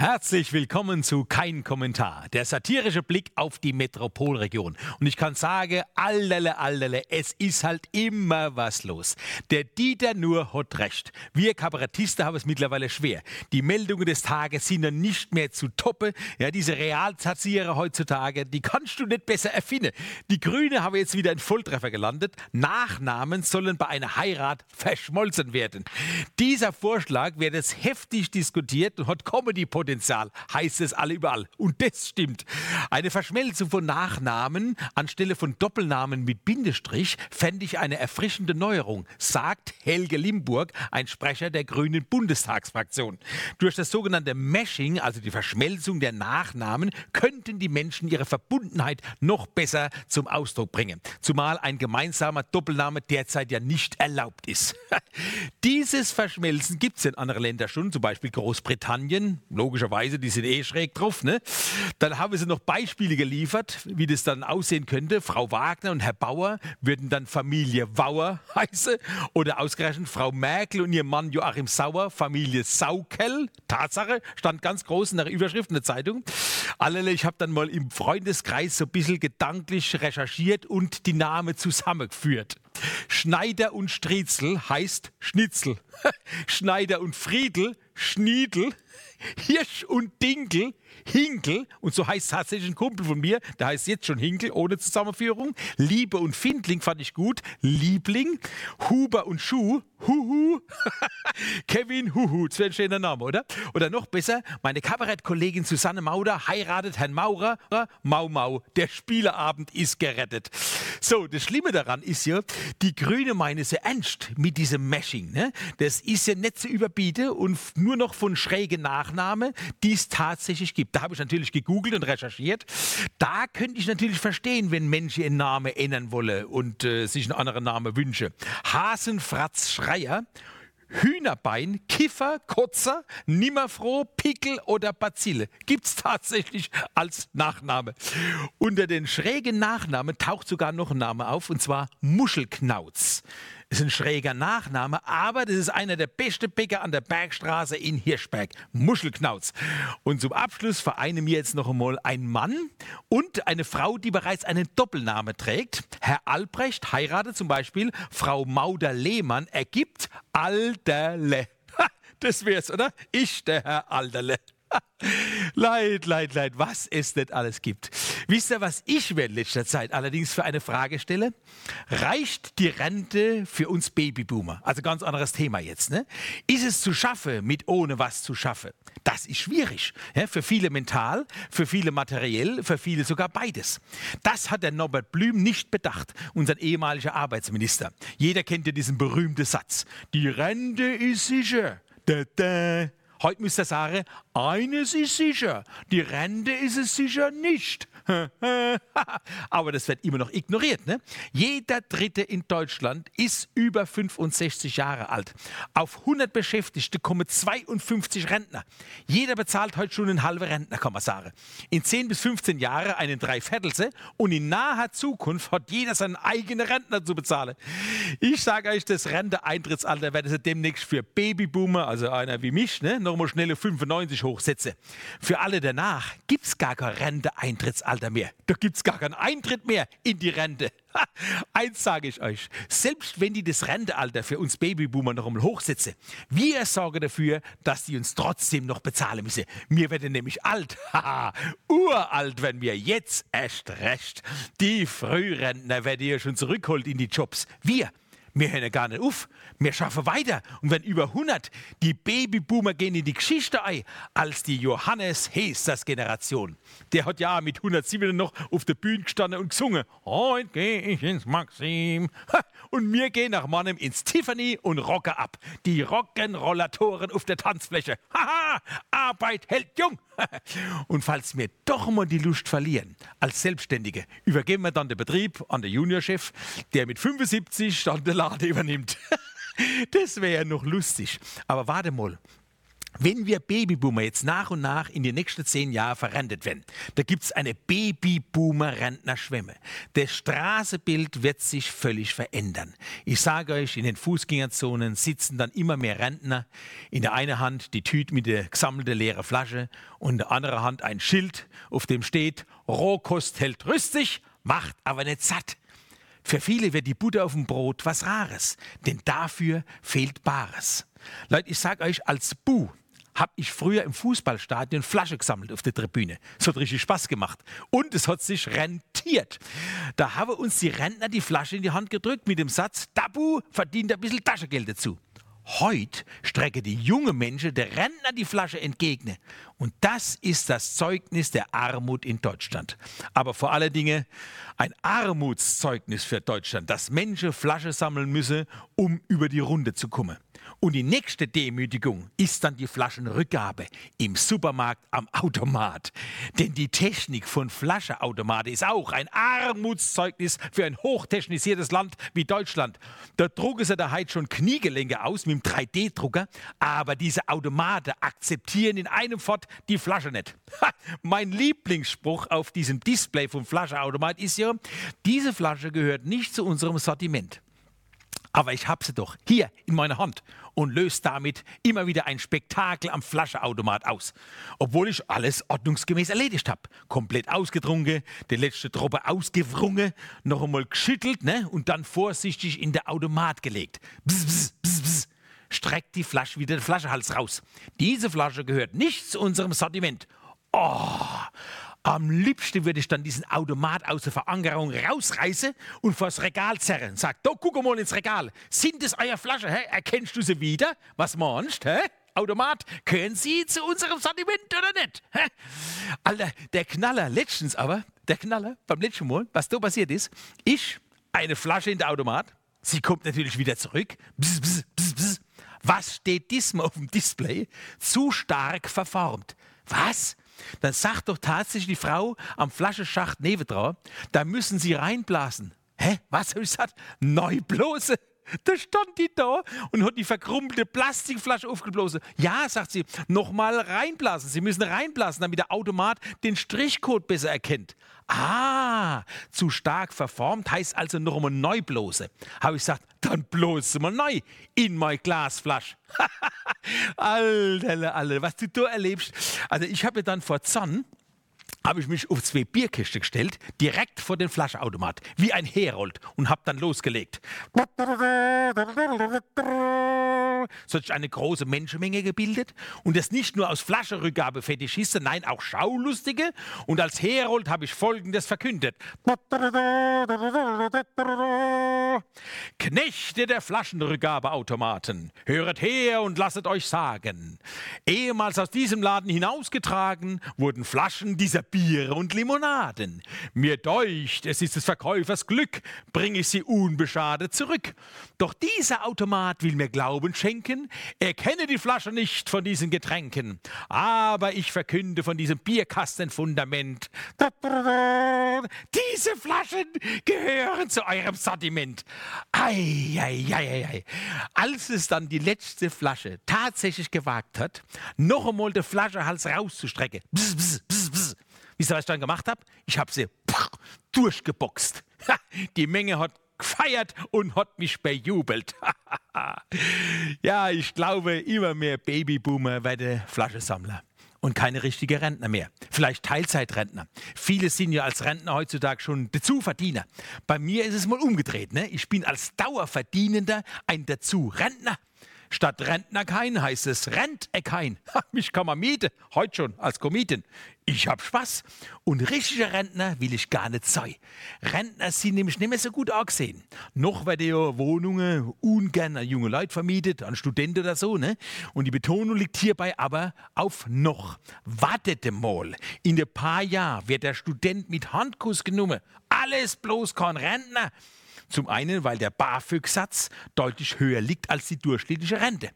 Herzlich willkommen zu Kein Kommentar, der satirische Blick auf die Metropolregion. Und ich kann sagen, allerle, allerle, es ist halt immer was los. Der Dieter nur hat recht. Wir Kabarettisten haben es mittlerweile schwer. Die Meldungen des Tages sind ja nicht mehr zu toppen. Ja, diese Realsatire heutzutage, die kannst du nicht besser erfinden. Die Grüne haben jetzt wieder einen Volltreffer gelandet. Nachnamen sollen bei einer Heirat verschmolzen werden. Dieser Vorschlag wird jetzt heftig diskutiert und hat Comedy-Potenzial Potenzial, heißt es alle überall. Und das stimmt. Eine Verschmelzung von Nachnamen anstelle von Doppelnamen mit Bindestrich fände ich eine erfrischende Neuerung, sagt Helge Limburg, ein Sprecher der Grünen Bundestagsfraktion. Durch das sogenannte Mashing, also die Verschmelzung der Nachnamen, könnten die Menschen ihre Verbundenheit noch besser zum Ausdruck bringen. Zumal ein gemeinsamer Doppelname derzeit ja nicht erlaubt ist. Dieses Verschmelzen gibt es in anderen Ländern schon, zum Beispiel Großbritannien, logisch logischerweise, die sind eh schräg drauf. Ne? Dann haben sie noch Beispiele geliefert, wie das dann aussehen könnte. Frau Wagner und Herr Bauer würden dann Familie Wauer heißen. Oder ausgerechnet Frau Merkel und ihr Mann Joachim Sauer, Familie Saukel. Tatsache, stand ganz groß in der Überschrift in der Zeitung. Allerlei, ich habe dann mal im Freundeskreis so ein bisschen gedanklich recherchiert und die Namen zusammengeführt. Schneider und Striezel heißt Schnitzel. Schneider und Friedel Schniedel. Hirsch und Dinkel, Hinkel, und so heißt tatsächlich ein Kumpel von mir, der heißt jetzt schon Hinkel, ohne Zusammenführung. Liebe und Findling fand ich gut. Liebling, Huber und Schuh, Huhu. Kevin Huhu, das wäre ein schöner Name, oder? Oder noch besser, meine Kabarettkollegin Susanne Mauder heiratet Herrn Maurer. Mau Mau, der Spieleabend ist gerettet. So, das Schlimme daran ist ja, die Grüne meinen sehr ernst mit diesem Mashing. Ne? Das ist ja nicht zu überbieten und nur noch von schrägen Nachnamen, die es tatsächlich gibt. Da habe ich natürlich gegoogelt und recherchiert. Da könnte ich natürlich verstehen, wenn Menschen ihren Namen ändern wollen und äh, sich einen anderen Namen wünschen. Hasenfratz Schreier Hühnerbein, Kiffer, Kotzer, Nimmerfroh, Pickel oder Bazille. Gibt es tatsächlich als Nachname. Unter den schrägen Nachnamen taucht sogar noch ein Name auf, und zwar Muschelknauz ist ein schräger Nachname, aber das ist einer der besten Bäcker an der Bergstraße in Hirschberg, Muschelknauz. Und zum Abschluss vereinen wir jetzt noch einmal ein Mann und eine Frau, die bereits einen Doppelname trägt. Herr Albrecht heiratet zum Beispiel Frau Mauder-Lehmann, ergibt Alderle. Das wär's, oder? Ich, der Herr Alderle. leid, leid, leid, was es nicht alles gibt. Wisst ihr, was ich mir in letzter Zeit allerdings für eine Frage stelle? Reicht die Rente für uns Babyboomer? Also ganz anderes Thema jetzt. Ne? Ist es zu schaffen, mit ohne was zu schaffen? Das ist schwierig. Ja, für viele mental, für viele materiell, für viele sogar beides. Das hat der Norbert Blüm nicht bedacht, unser ehemaliger Arbeitsminister. Jeder kennt ja diesen berühmten Satz. Die Rente ist sicher. Da, da. Heute müsst ihr sagen, eines ist sicher, die Rente ist es sicher nicht. Aber das wird immer noch ignoriert. Ne? Jeder Dritte in Deutschland ist über 65 Jahre alt. Auf 100 Beschäftigte kommen 52 Rentner. Jeder bezahlt heute schon einen halben Rentner, kann man sagen. In 10 bis 15 Jahren einen Dreiviertelste und in naher Zukunft hat jeder seinen eigenen Rentner zu bezahlen. Ich sage euch, das Renteeintrittsalter wird es demnächst für Babyboomer, also einer wie mich, ne, nochmal schnelle 95 hochsetzen. Für alle danach gibt es gar kein Renteeintrittsalter. Mehr. Da gibt es gar keinen Eintritt mehr in die Rente. eins sage ich euch, selbst wenn die das Rentealter für uns Babyboomer noch einmal hochsetzen, wir sorgen dafür, dass die uns trotzdem noch bezahlen müssen. Wir werden nämlich alt, uralt wenn wir jetzt erst recht. Die Frührentner werden ja schon zurückholt in die Jobs. Wir, wir hören gar nicht auf. Wir schaffen weiter. Und wenn über 100, die Babyboomer gehen in die Geschichte ein, als die Johannes Hesters Generation. Der hat ja mit 107 noch auf der Bühne gestanden und gesungen. Heute gehe ich ins Maxim. Und wir gehen nach Mannem ins Tiffany und rocken ab. Die Rock'n'Rollatoren auf der Tanzfläche. Haha, Arbeit hält jung. Und falls wir doch mal die Lust verlieren, als Selbstständige, übergeben wir dann den Betrieb an den Juniorchef, der mit 75 dann den Laden übernimmt. Das wäre ja noch lustig. Aber warte mal, Wenn wir Babyboomer jetzt nach und nach in die nächsten zehn Jahre verrentet werden, da gibt es eine Babyboomer-Rentnerschwemme. Das Straßenbild wird sich völlig verändern. Ich sage euch, in den Fußgängerzonen sitzen dann immer mehr Rentner. In der einen Hand die Tüte mit der gesammelten leeren Flasche und in der anderen Hand ein Schild, auf dem steht, Rohkost hält rüstig, macht aber nicht satt. Für viele wird die Butter auf dem Brot was Rares, denn dafür fehlt Bares. Leute, ich sage euch als Bu, habe ich früher im Fußballstadion Flasche gesammelt auf der Tribüne. Es hat richtig Spaß gemacht. Und es hat sich rentiert. Da haben uns die Rentner die Flasche in die Hand gedrückt mit dem Satz, Tabu verdient ein bisschen Taschengeld dazu. Heute strecke die junge Menschen der Rentner die Flasche entgegen. Und das ist das Zeugnis der Armut in Deutschland. Aber vor allen Dingen ein Armutszeugnis für Deutschland, dass Menschen Flasche sammeln müssen, um über die Runde zu kommen. Und die nächste Demütigung ist dann die Flaschenrückgabe im Supermarkt am Automat. Denn die Technik von Flaschenautomat ist auch ein Armutszeugnis für ein hochtechnisiertes Land wie Deutschland. Da drucken sie da heute schon Kniegelenke aus mit dem 3D-Drucker, aber diese Automaten akzeptieren in einem Fort die Flasche nicht. Ha, mein Lieblingsspruch auf diesem Display vom Flaschenautomat ist ja, diese Flasche gehört nicht zu unserem Sortiment. Aber ich habe sie doch hier in meiner Hand und löse damit immer wieder ein Spektakel am Flaschenautomat aus. Obwohl ich alles ordnungsgemäß erledigt habe. Komplett ausgetrunken, die letzte Tropfe ausgewrungen, noch einmal geschüttelt ne? und dann vorsichtig in der Automat gelegt. Bzz, bzz, bzz, bzz. Streckt die Flasche wieder den Flaschenhals raus. Diese Flasche gehört nicht zu unserem Sortiment. Oh, am liebsten würde ich dann diesen Automat aus der Verankerung rausreißen und vors Regal zerren. Sag, da guck mal ins Regal. Sind es eure Flaschen? Hä? Erkennst du sie wieder? Was meinst du? Automat, können Sie zu unserem Sortiment oder nicht? Hä? Alter, der Knaller, letztens aber, der Knaller beim letzten Mal, was da passiert ist, ich eine Flasche in der Automat, sie kommt natürlich wieder zurück. Bzz, bzz, bzz, bzz. Was steht diesmal auf dem Display? Zu stark verformt. Was? Dann sagt doch tatsächlich die Frau am Flaschenschacht nebendran, da müssen Sie reinblasen. Hä? Was habe ich gesagt? Neublose. Da stand die da und hat die verkrumpelte Plastikflasche aufgeblasen. Ja, sagt sie, nochmal reinblasen. Sie müssen reinblasen, damit der Automat den Strichcode besser erkennt. Ah, zu stark verformt heißt also noch einmal neu blose. Habe ich gesagt, dann bloß mal neu in mein Glasflasch. Alter, Alter, was du da erlebst. Also ich habe dann vor Zorn habe ich mich auf zwei Bierkisten gestellt, direkt vor den Flaschenautomat, wie ein Herold und habe dann losgelegt. So hat sich eine große Menschenmenge gebildet und das nicht nur aus Flaschenrückgabe-Fetischisten, nein, auch Schaulustige. Und als Herold habe ich Folgendes verkündet. Knechte der Flaschenrückgabeautomaten, höret her und lasset euch sagen. Ehemals aus diesem Laden hinausgetragen wurden Flaschen dieser Biere und Limonaden. Mir deucht, es ist des Verkäufers Glück, bringe ich sie unbeschadet zurück. Doch dieser Automat will mir Glauben schenken, er kenne die Flasche nicht von diesen Getränken. Aber ich verkünde von diesem Bierkastenfundament. Diese Flaschen gehören zu eurem Sortiment. Ei, ei, ei, ei. Als es dann die letzte Flasche tatsächlich gewagt hat, noch einmal den Flaschenhals rauszustrecken, bzz, bzz, bzz, bzz, Wisst ihr, was ich dann gemacht habe? Ich habe sie durchgeboxt. Die Menge hat gefeiert und hat mich bejubelt. ja, ich glaube, immer mehr Babyboomer werden Flaschensammler und keine richtige Rentner mehr. Vielleicht Teilzeitrentner. Viele sind ja als Rentner heutzutage schon Dazuverdiener. Bei mir ist es mal umgedreht. Ne? Ich bin als Dauerverdienender ein Dazu-Rentner. Statt Rentner kein heißt es Rent kein. Mich kann man mieten, heute schon als Komietin. Ich hab Spaß. Und richtige Rentner will ich gar nicht sein. Rentner sind nämlich nicht mehr so gut angesehen. Noch werden ja Wohnungen ungern an junge Leute vermietet, an Studenten oder so. Ne? Und die Betonung liegt hierbei aber auf noch. Wartet mal. In ein paar Jahren wird der Student mit Handkuss genommen. Alles bloß kein Rentner. Zum einen, weil der BAföG-Satz deutlich höher liegt als die durchschnittliche Rente.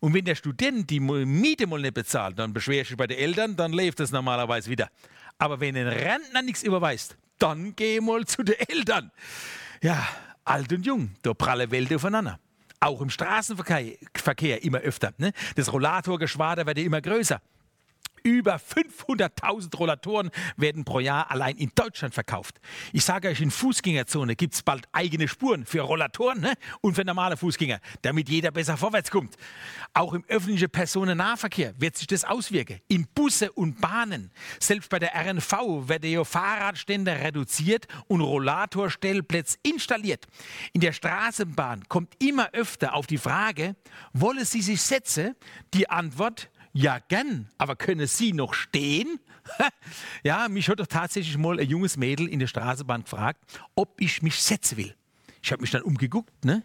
Und wenn der Student die Miete mal nicht bezahlt, dann beschwerst du dich bei den Eltern, dann läuft das normalerweise wieder. Aber wenn ein Rentner nichts überweist, dann geh mal zu den Eltern. Ja, alt und jung, da pralle Welt aufeinander. Auch im Straßenverkehr Verkehr immer öfter. Ne? Das Rollatorgeschwader wird immer größer. Über 500.000 Rollatoren werden pro Jahr allein in Deutschland verkauft. Ich sage euch, in Fußgängerzone gibt es bald eigene Spuren für Rollatoren ne? und für normale Fußgänger, damit jeder besser vorwärts kommt. Auch im öffentlichen Personennahverkehr wird sich das auswirken. In Busse und Bahnen. Selbst bei der RNV werden ja Fahrradstände reduziert und Rollatorstellplätze installiert. In der Straßenbahn kommt immer öfter auf die Frage, wolle sie sich setzen? Die Antwort, ja, gern, aber können Sie noch stehen? ja, mich hat doch tatsächlich mal ein junges Mädel in der Straßenbahn gefragt, ob ich mich setzen will. Ich habe mich dann umgeguckt, ne?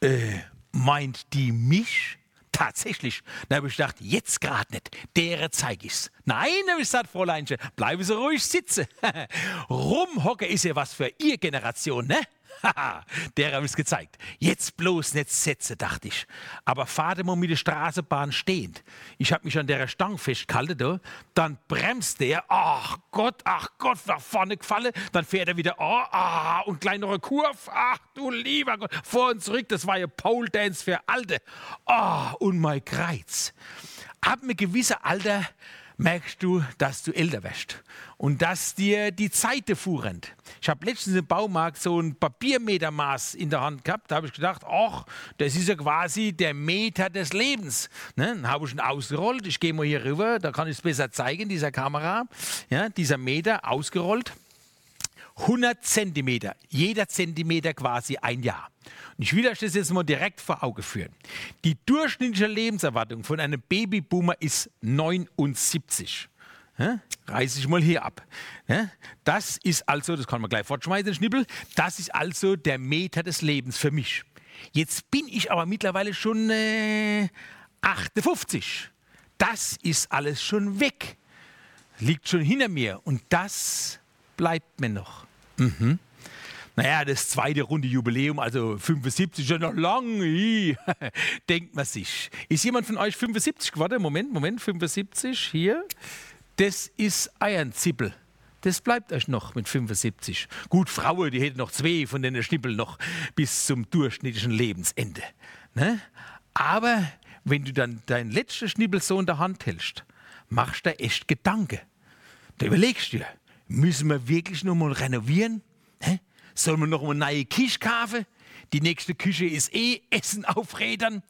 Äh, meint die mich? Tatsächlich. Dann habe ich gedacht, jetzt gerade nicht. Dere zeige ich's. Nein, habe ich gesagt, Fräuleinchen, bleiben Sie ruhig sitzen. Rumhocke ist ja was für Ihr Generation, ne? Der habe es gezeigt. Jetzt bloß nicht setzen, dachte ich. Aber fahrt mal mit der Straßenbahn stehend. Ich habe mich an der Stange festgehalten, da. dann bremst der. Ach Gott, ach Gott, nach vorne gefallen. Dann fährt er wieder, oh, ah, und gleich noch eine Kurve. Ach du lieber Gott, vor und zurück. Das war ja Pole Dance für Alte. Oh, und mein Kreuz. Ab einem gewissen Alter merkst du, dass du älter wirst und dass dir die Zeit fuhren. Ich habe letztens im Baumarkt so ein Papiermetermaß in der Hand gehabt. Da habe ich gedacht, ach, das ist ja quasi der Meter des Lebens. Ne? Dann habe ich ihn ausgerollt. Ich gehe mal hier rüber, da kann ich es besser zeigen, dieser Kamera. Ja, dieser Meter ausgerollt. 100 Zentimeter, jeder Zentimeter quasi ein Jahr. Und ich will euch das jetzt mal direkt vor Auge führen. Die durchschnittliche Lebenserwartung von einem Babyboomer ist 79. Ja, reiße ich mal hier ab. Ja, das ist also, das kann man gleich fortschmeißen, Schnippel, das ist also der Meter des Lebens für mich. Jetzt bin ich aber mittlerweile schon äh, 58. Das ist alles schon weg. Liegt schon hinter mir und das bleibt mir noch. Mhm. Naja, das zweite Runde Jubiläum, also 75 ist ja noch lang. Denkt man sich. Ist jemand von euch 75 geworden? Moment, Moment, 75 hier. Das ist Eiernzippel. Das bleibt euch noch mit 75. Gut, Frauen, die hätten noch zwei von den Schnippeln noch bis zum durchschnittlichen Lebensende. Ne? Aber wenn du dann deinen letzten Schnippel so in der Hand hältst, machst du echt Gedanken. Da überlegst du dir, Müssen wir wirklich noch mal renovieren? Sollen wir noch eine neue Küche kaufen? Die nächste Küche ist eh Essen auf Rädern.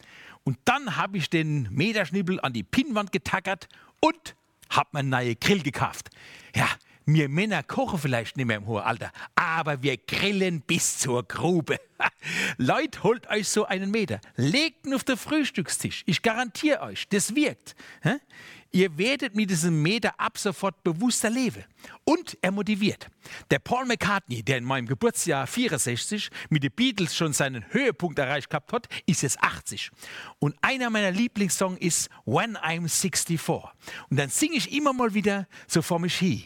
Und dann habe ich den Meterschnippel an die Pinnwand getackert und habe mir einen neuen Grill gekauft. Ja, wir Männer kochen vielleicht nicht mehr im hohen Alter, aber wir grillen bis zur Grube. Leute, holt euch so einen Meter, legt ihn auf den Frühstückstisch. Ich garantiere euch, das wirkt. Ihr werdet mit diesem Meter ab sofort bewusster leben. Und er motiviert. Der Paul McCartney, der in meinem Geburtsjahr 64 mit den Beatles schon seinen Höhepunkt erreicht gehabt hat, ist jetzt 80. Und einer meiner Lieblingssongs ist When I'm 64. Und dann singe ich immer mal wieder so vor mich hin.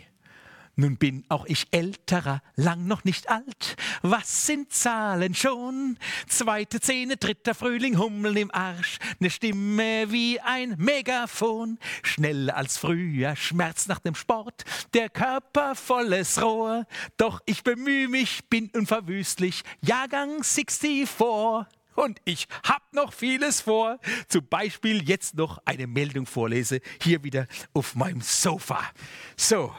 Nun bin auch ich älterer, lang noch nicht alt. Was sind Zahlen schon? Zweite Zähne, dritter Frühling, Hummel im Arsch. Ne Stimme wie ein Megafon. Schneller als früher, Schmerz nach dem Sport. Der Körper volles Rohr. Doch ich bemühe mich, bin unverwüstlich. Jahrgang 64. Und ich hab noch vieles vor. Zum Beispiel jetzt noch eine Meldung vorlese. Hier wieder auf meinem Sofa. So,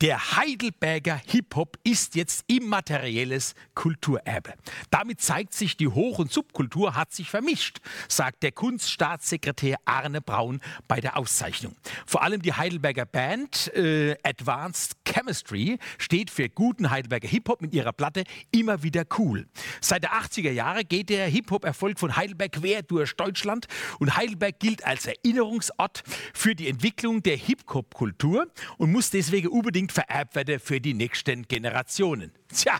der Heidelberger Hip-Hop ist jetzt immaterielles Kulturerbe. Damit zeigt sich, die Hoch- und Subkultur hat sich vermischt, sagt der Kunststaatssekretär Arne Braun bei der Auszeichnung. Vor allem die Heidelberger Band äh, Advanced Chemistry steht für guten Heidelberger Hip-Hop mit ihrer Platte immer wieder cool. Seit der 80er Jahre geht der Hip-Hop-Erfolg von Heidelberg quer durch Deutschland und Heidelberg gilt als Erinnerungsort für die Entwicklung der Hip-Hop-Kultur und muss deswegen unbedingt vererbt werden für die nächsten Generationen. Tja,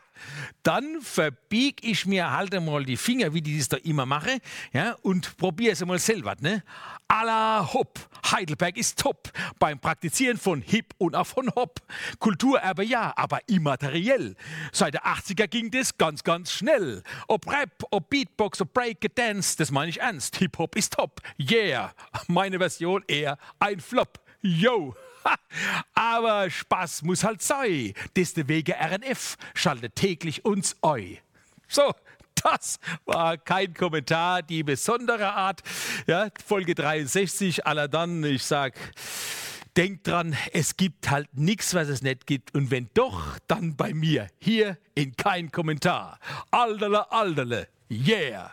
dann verbieg ich mir halt einmal die Finger, wie die das da immer mache, ja, und probiere es einmal selber. Ne? Alla hopp, Heidelberg ist top beim Praktizieren von Hip und auch von Hop. Kulturerbe ja, aber immateriell. Seit der 80er ging das ganz, ganz schnell. Ob Rap, ob Beatbox, ob Break, Dance, das meine ich ernst. Hip-Hop ist top. Yeah, meine Version eher ein Flop. Yo! Aber Spaß muss halt sein. Deswegen RNF schaltet täglich uns eu. So, Das war kein Kommentar, die besondere Art. Ja, Folge 63, aller dann, ich sag, denkt dran, es gibt halt nichts, was es nicht gibt. Und wenn doch, dann bei mir, hier in kein Kommentar. Aldele, aldele, yeah.